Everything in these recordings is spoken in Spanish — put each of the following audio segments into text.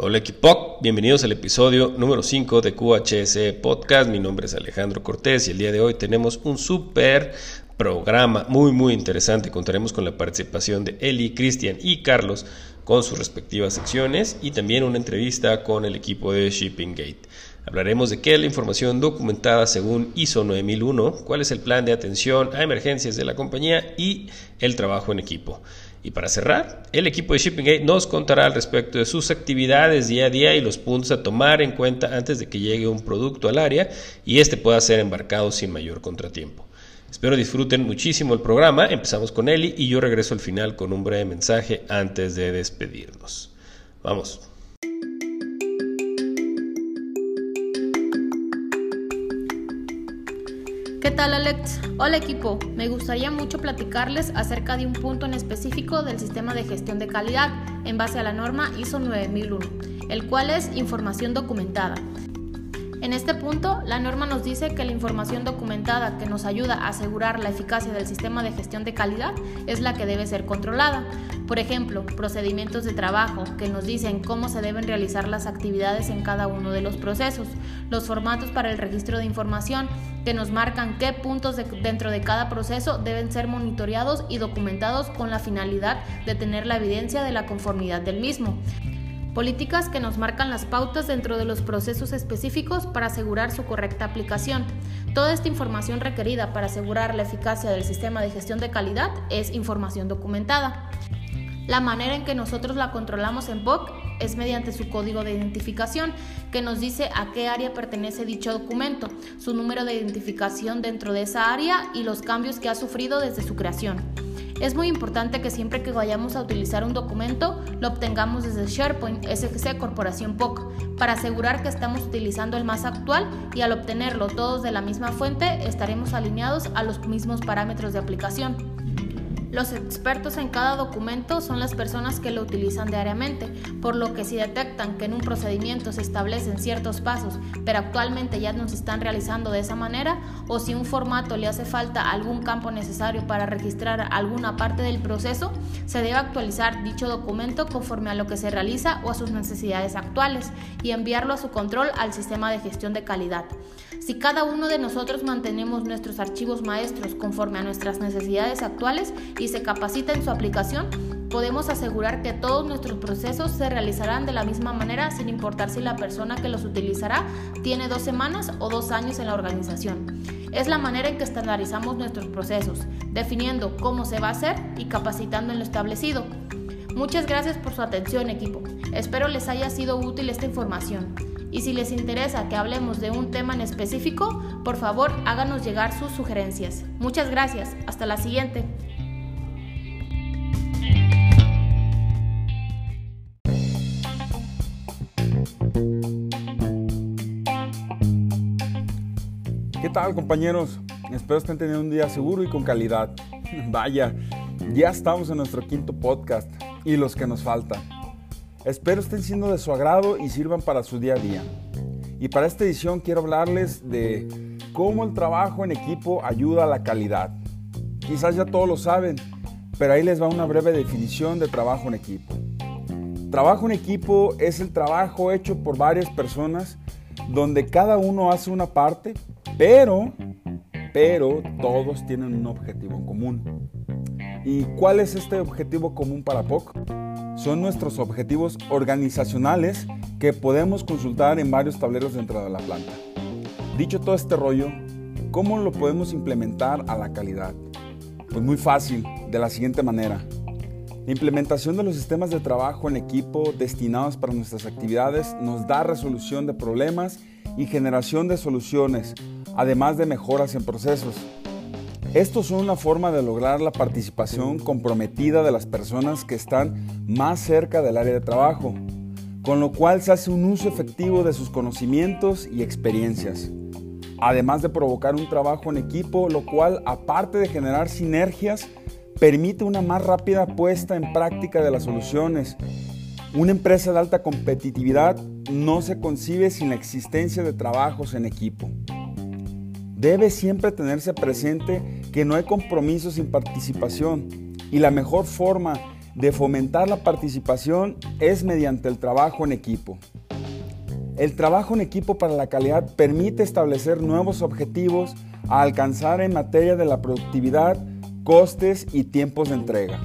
Hola equipo, bienvenidos al episodio número 5 de QHS Podcast. Mi nombre es Alejandro Cortés y el día de hoy tenemos un súper programa muy muy interesante. Contaremos con la participación de Eli, Cristian y Carlos con sus respectivas secciones y también una entrevista con el equipo de Shipping Gate. Hablaremos de qué es la información documentada según ISO 9001, cuál es el plan de atención a emergencias de la compañía y el trabajo en equipo. Y para cerrar, el equipo de Shipping nos contará al respecto de sus actividades día a día y los puntos a tomar en cuenta antes de que llegue un producto al área y este pueda ser embarcado sin mayor contratiempo. Espero disfruten muchísimo el programa. Empezamos con Eli y yo regreso al final con un breve mensaje antes de despedirnos. Vamos. ¿Qué tal Alex? Hola equipo, me gustaría mucho platicarles acerca de un punto en específico del sistema de gestión de calidad en base a la norma ISO 9001, el cual es información documentada. En este punto, la norma nos dice que la información documentada que nos ayuda a asegurar la eficacia del sistema de gestión de calidad es la que debe ser controlada. Por ejemplo, procedimientos de trabajo que nos dicen cómo se deben realizar las actividades en cada uno de los procesos, los formatos para el registro de información que nos marcan qué puntos dentro de cada proceso deben ser monitoreados y documentados con la finalidad de tener la evidencia de la conformidad del mismo políticas que nos marcan las pautas dentro de los procesos específicos para asegurar su correcta aplicación. Toda esta información requerida para asegurar la eficacia del sistema de gestión de calidad es información documentada. La manera en que nosotros la controlamos en POC es mediante su código de identificación, que nos dice a qué área pertenece dicho documento, su número de identificación dentro de esa área y los cambios que ha sufrido desde su creación. Es muy importante que siempre que vayamos a utilizar un documento lo obtengamos desde SharePoint SGC Corporación POC para asegurar que estamos utilizando el más actual y al obtenerlo todos de la misma fuente estaremos alineados a los mismos parámetros de aplicación. Los expertos en cada documento son las personas que lo utilizan diariamente, por lo que si detectan que en un procedimiento se establecen ciertos pasos, pero actualmente ya no se están realizando de esa manera, o si un formato le hace falta algún campo necesario para registrar alguna parte del proceso, se debe actualizar dicho documento conforme a lo que se realiza o a sus necesidades actuales y enviarlo a su control al sistema de gestión de calidad. Si cada uno de nosotros mantenemos nuestros archivos maestros conforme a nuestras necesidades actuales y se capacita en su aplicación, podemos asegurar que todos nuestros procesos se realizarán de la misma manera sin importar si la persona que los utilizará tiene dos semanas o dos años en la organización. Es la manera en que estandarizamos nuestros procesos, definiendo cómo se va a hacer y capacitando en lo establecido. Muchas gracias por su atención equipo. Espero les haya sido útil esta información. Y si les interesa que hablemos de un tema en específico, por favor háganos llegar sus sugerencias. Muchas gracias. Hasta la siguiente. ¿Qué tal compañeros? Espero estén teniendo un día seguro y con calidad. Vaya, ya estamos en nuestro quinto podcast y los que nos faltan. Espero estén siendo de su agrado y sirvan para su día a día. Y para esta edición quiero hablarles de cómo el trabajo en equipo ayuda a la calidad. Quizás ya todos lo saben, pero ahí les va una breve definición de trabajo en equipo. Trabajo en equipo es el trabajo hecho por varias personas donde cada uno hace una parte, pero, pero todos tienen un objetivo común. ¿Y cuál es este objetivo común para POC? Son nuestros objetivos organizacionales que podemos consultar en varios tableros dentro de la planta. Dicho todo este rollo, ¿cómo lo podemos implementar a la calidad? Pues muy fácil, de la siguiente manera. La implementación de los sistemas de trabajo en equipo destinados para nuestras actividades nos da resolución de problemas y generación de soluciones, además de mejoras en procesos. Estos son una forma de lograr la participación comprometida de las personas que están más cerca del área de trabajo, con lo cual se hace un uso efectivo de sus conocimientos y experiencias, además de provocar un trabajo en equipo, lo cual, aparte de generar sinergias, permite una más rápida puesta en práctica de las soluciones. Una empresa de alta competitividad no se concibe sin la existencia de trabajos en equipo. Debe siempre tenerse presente que no hay compromiso sin participación y la mejor forma de fomentar la participación es mediante el trabajo en equipo. El trabajo en equipo para la calidad permite establecer nuevos objetivos a alcanzar en materia de la productividad, costes y tiempos de entrega.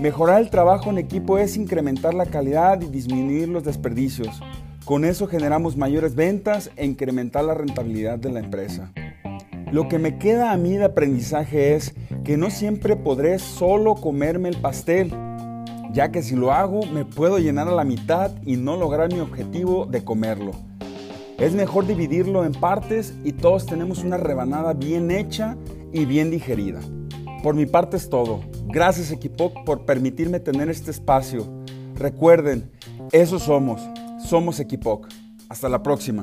Mejorar el trabajo en equipo es incrementar la calidad y disminuir los desperdicios. Con eso generamos mayores ventas e incrementar la rentabilidad de la empresa. Lo que me queda a mí de aprendizaje es que no siempre podré solo comerme el pastel, ya que si lo hago me puedo llenar a la mitad y no lograr mi objetivo de comerlo. Es mejor dividirlo en partes y todos tenemos una rebanada bien hecha y bien digerida. Por mi parte es todo. Gracias equipo por permitirme tener este espacio. Recuerden, eso somos. Somos Equipoc. Hasta la próxima.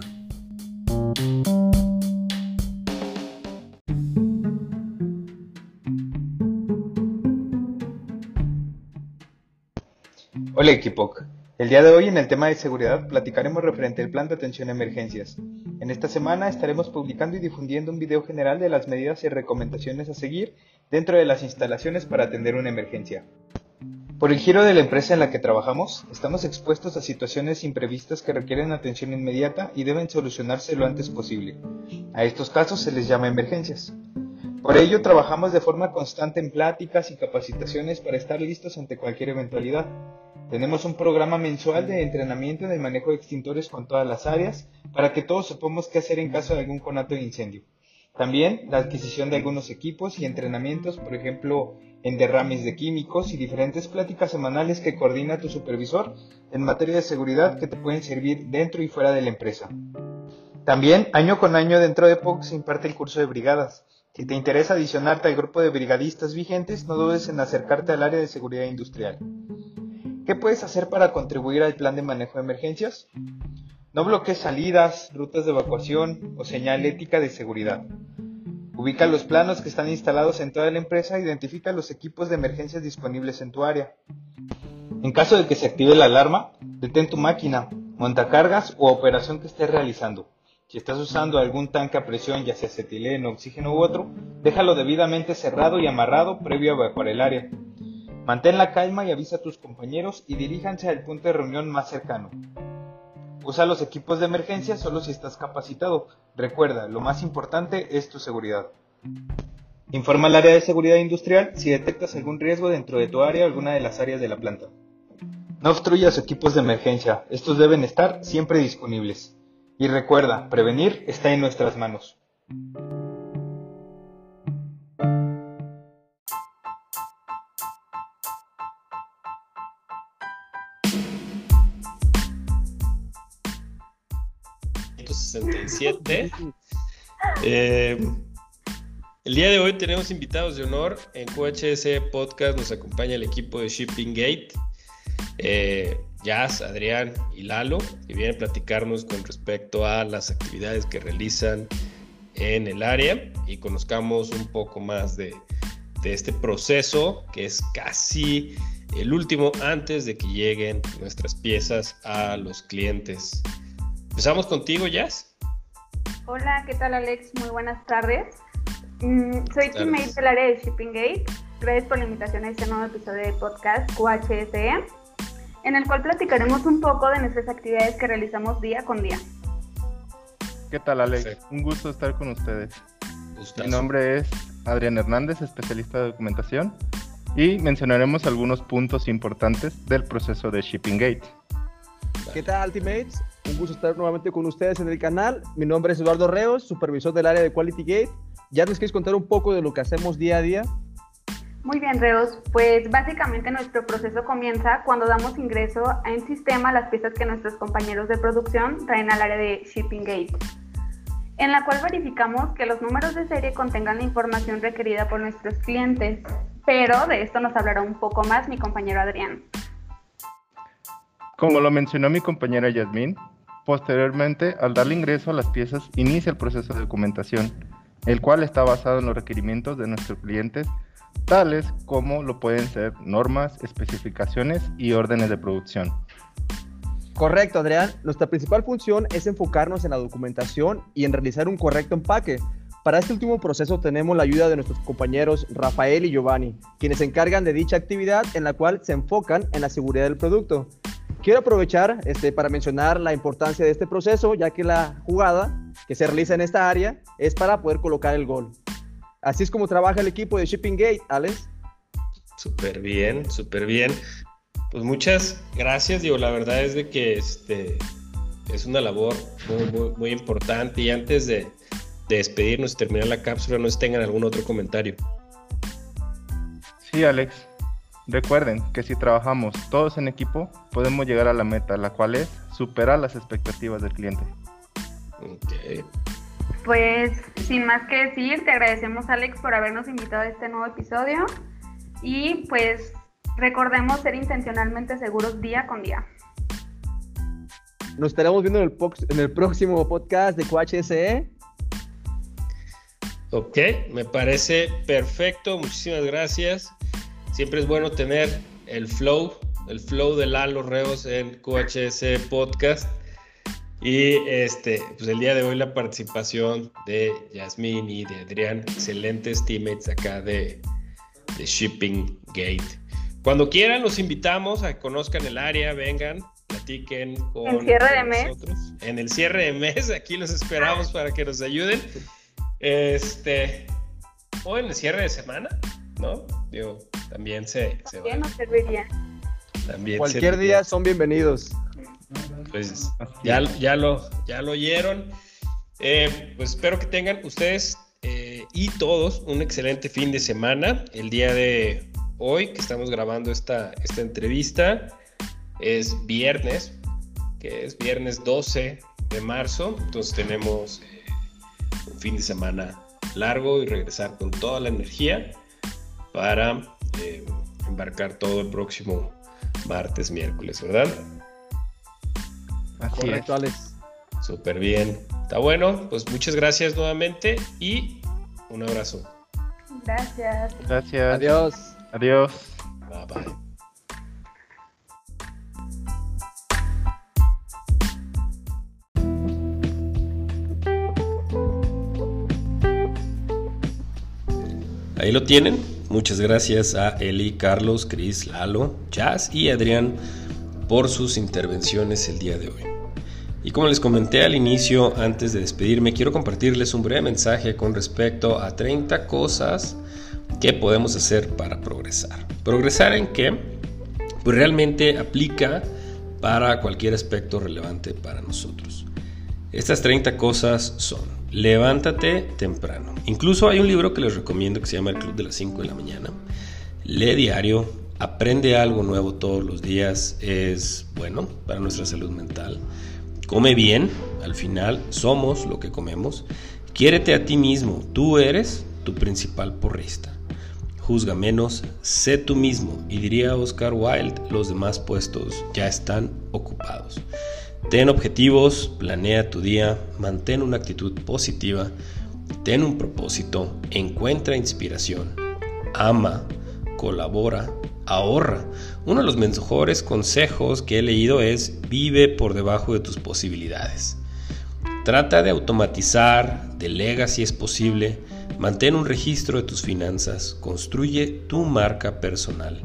Equipoc. El día de hoy en el tema de seguridad platicaremos referente al plan de atención a emergencias. En esta semana estaremos publicando y difundiendo un video general de las medidas y recomendaciones a seguir dentro de las instalaciones para atender una emergencia. Por el giro de la empresa en la que trabajamos, estamos expuestos a situaciones imprevistas que requieren atención inmediata y deben solucionarse lo antes posible. A estos casos se les llama emergencias. Por ello, trabajamos de forma constante en pláticas y capacitaciones para estar listos ante cualquier eventualidad. Tenemos un programa mensual de entrenamiento en el manejo de extintores con todas las áreas para que todos sepamos qué hacer en caso de algún conato de incendio. También la adquisición de algunos equipos y entrenamientos, por ejemplo, en derrames de químicos y diferentes pláticas semanales que coordina tu supervisor en materia de seguridad que te pueden servir dentro y fuera de la empresa. También, año con año dentro de POC se imparte el curso de brigadas. Si te interesa adicionarte al grupo de brigadistas vigentes, no dudes en acercarte al área de seguridad industrial. ¿Qué puedes hacer para contribuir al plan de manejo de emergencias? No bloquees salidas, rutas de evacuación o señal ética de seguridad. Ubica los planos que están instalados en toda la empresa e identifica los equipos de emergencias disponibles en tu área. En caso de que se active la alarma, detén tu máquina, montacargas o operación que estés realizando. Si estás usando algún tanque a presión, ya sea acetileno, oxígeno u otro, déjalo debidamente cerrado y amarrado previo a evacuar el área. Mantén la calma y avisa a tus compañeros y diríjanse al punto de reunión más cercano. Usa los equipos de emergencia solo si estás capacitado. Recuerda, lo más importante es tu seguridad. Informa al área de seguridad industrial si detectas algún riesgo dentro de tu área o alguna de las áreas de la planta. No obstruyas equipos de emergencia, estos deben estar siempre disponibles. Y recuerda, prevenir está en nuestras manos. Eh, el día de hoy tenemos invitados de honor. En QHS Podcast nos acompaña el equipo de Shipping Gate, eh, Jazz, Adrián y Lalo, que vienen a platicarnos con respecto a las actividades que realizan en el área y conozcamos un poco más de, de este proceso que es casi el último antes de que lleguen nuestras piezas a los clientes. Empezamos contigo, Jazz. Hola, ¿qué tal Alex? Muy buenas tardes. Mm, soy teammate del área de Shipping Gate. Gracias por la invitación a este nuevo episodio de podcast QHSE, en el cual platicaremos un poco de nuestras actividades que realizamos día con día. ¿Qué tal Alex? Un gusto estar con ustedes. Mi nombre es Adrián Hernández, especialista de documentación, y mencionaremos algunos puntos importantes del proceso de Shipping Gate. ¿Qué tal, teammates? Un gusto estar nuevamente con ustedes en el canal. Mi nombre es Eduardo Reos, supervisor del área de Quality Gate. ¿Ya nos quieres contar un poco de lo que hacemos día a día? Muy bien, Reos. Pues básicamente nuestro proceso comienza cuando damos ingreso en sistema las piezas que nuestros compañeros de producción traen al área de Shipping Gate, en la cual verificamos que los números de serie contengan la información requerida por nuestros clientes. Pero de esto nos hablará un poco más mi compañero Adrián. Como lo mencionó mi compañera Yasmín, posteriormente, al darle ingreso a las piezas, inicia el proceso de documentación, el cual está basado en los requerimientos de nuestros clientes, tales como lo pueden ser normas, especificaciones y órdenes de producción. Correcto, Adrián. Nuestra principal función es enfocarnos en la documentación y en realizar un correcto empaque, Para este último proceso tenemos la ayuda de nuestros compañeros Rafael y Giovanni, quienes se encargan de dicha actividad en la cual se enfocan en la seguridad del producto. Quiero aprovechar este, para mencionar la importancia de este proceso, ya que la jugada que se realiza en esta área es para poder colocar el gol. Así es como trabaja el equipo de Shipping Gate, Alex. Súper bien, súper bien. Pues muchas gracias, digo, la verdad es de que este es una labor muy, muy, importante y antes de, de, despedirnos y terminar la cápsula, no sé si tengan algún otro comentario. Sí, Alex. Recuerden que si trabajamos todos en equipo, podemos llegar a la meta, la cual es superar las expectativas del cliente. Okay. Pues sin más que decir, te agradecemos Alex por habernos invitado a este nuevo episodio y pues recordemos ser intencionalmente seguros día con día. Nos estaremos viendo en el, en el próximo podcast de QHSE. Ok, me parece perfecto, muchísimas gracias. Siempre es bueno tener el flow, el flow de Lalo Reos en QHS Podcast. Y este, pues el día de hoy la participación de Yasmín y de Adrián, excelentes teammates acá de, de Shipping Gate. Cuando quieran, los invitamos a que conozcan el área, vengan, platiquen con, ¿En cierre de mes? En el cierre de mes, aquí los esperamos para que nos ayuden. Este, o en el cierre de semana, ¿no? Digo, también se, también nos serviría. También Cualquier día son bienvenidos. Pues ya, ya, lo, ya lo oyeron. Eh, pues espero que tengan ustedes eh, y todos un excelente fin de semana. El día de hoy que estamos grabando esta, esta entrevista es viernes, que es viernes 12 de marzo. Entonces tenemos eh, un fin de semana largo y regresar con toda la energía para eh, embarcar todo el próximo martes, miércoles, ¿verdad? Así Correcto, Alex. Súper bien. Está bueno, pues muchas gracias nuevamente y un abrazo. Gracias. Gracias. Adiós. Adiós. Bye bye. Ahí lo tienen. Muchas gracias a Eli, Carlos, Cris, Lalo, Jazz y Adrián por sus intervenciones el día de hoy. Y como les comenté al inicio, antes de despedirme, quiero compartirles un breve mensaje con respecto a 30 cosas que podemos hacer para progresar. ¿Progresar en qué? Pues realmente aplica para cualquier aspecto relevante para nosotros. Estas 30 cosas son levántate temprano. Incluso hay un libro que les recomiendo que se llama El Club de las 5 de la mañana. Lee diario, aprende algo nuevo todos los días, es bueno para nuestra salud mental. Come bien, al final somos lo que comemos. Quiérete a ti mismo, tú eres tu principal porrista. Juzga menos, sé tú mismo y diría Oscar Wilde, los demás puestos ya están ocupados. Ten objetivos, planea tu día, mantén una actitud positiva, ten un propósito, encuentra inspiración, ama, colabora, ahorra. Uno de los mejores consejos que he leído es vive por debajo de tus posibilidades. Trata de automatizar, delega si es posible, mantén un registro de tus finanzas, construye tu marca personal.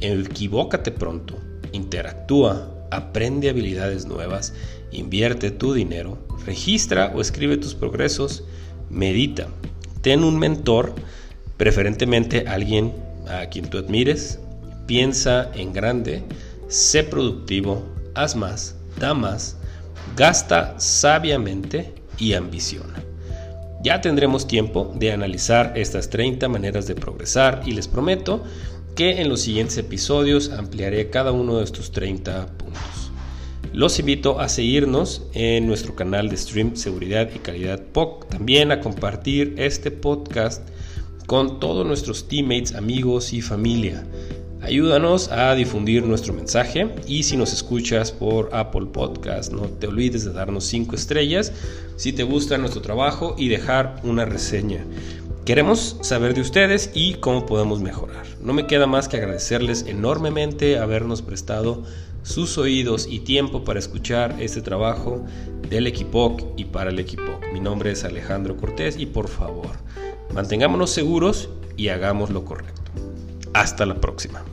Equivócate pronto, interactúa, aprende habilidades nuevas, invierte tu dinero, registra o escribe tus progresos, medita, ten un mentor, preferentemente alguien a quien tú admires, piensa en grande, sé productivo, haz más, da más, gasta sabiamente y ambiciona. Ya tendremos tiempo de analizar estas 30 maneras de progresar y les prometo que en los siguientes episodios ampliaré cada uno de estos 30 puntos. Los invito a seguirnos en nuestro canal de stream Seguridad y Calidad POC, también a compartir este podcast con todos nuestros teammates, amigos y familia. Ayúdanos a difundir nuestro mensaje y si nos escuchas por Apple Podcast, no te olvides de darnos 5 estrellas si te gusta nuestro trabajo y dejar una reseña. Queremos saber de ustedes y cómo podemos mejorar. No me queda más que agradecerles enormemente habernos prestado sus oídos y tiempo para escuchar este trabajo del equipo y para el equipo. Mi nombre es Alejandro Cortés y por favor, mantengámonos seguros y hagamos lo correcto. Hasta la próxima.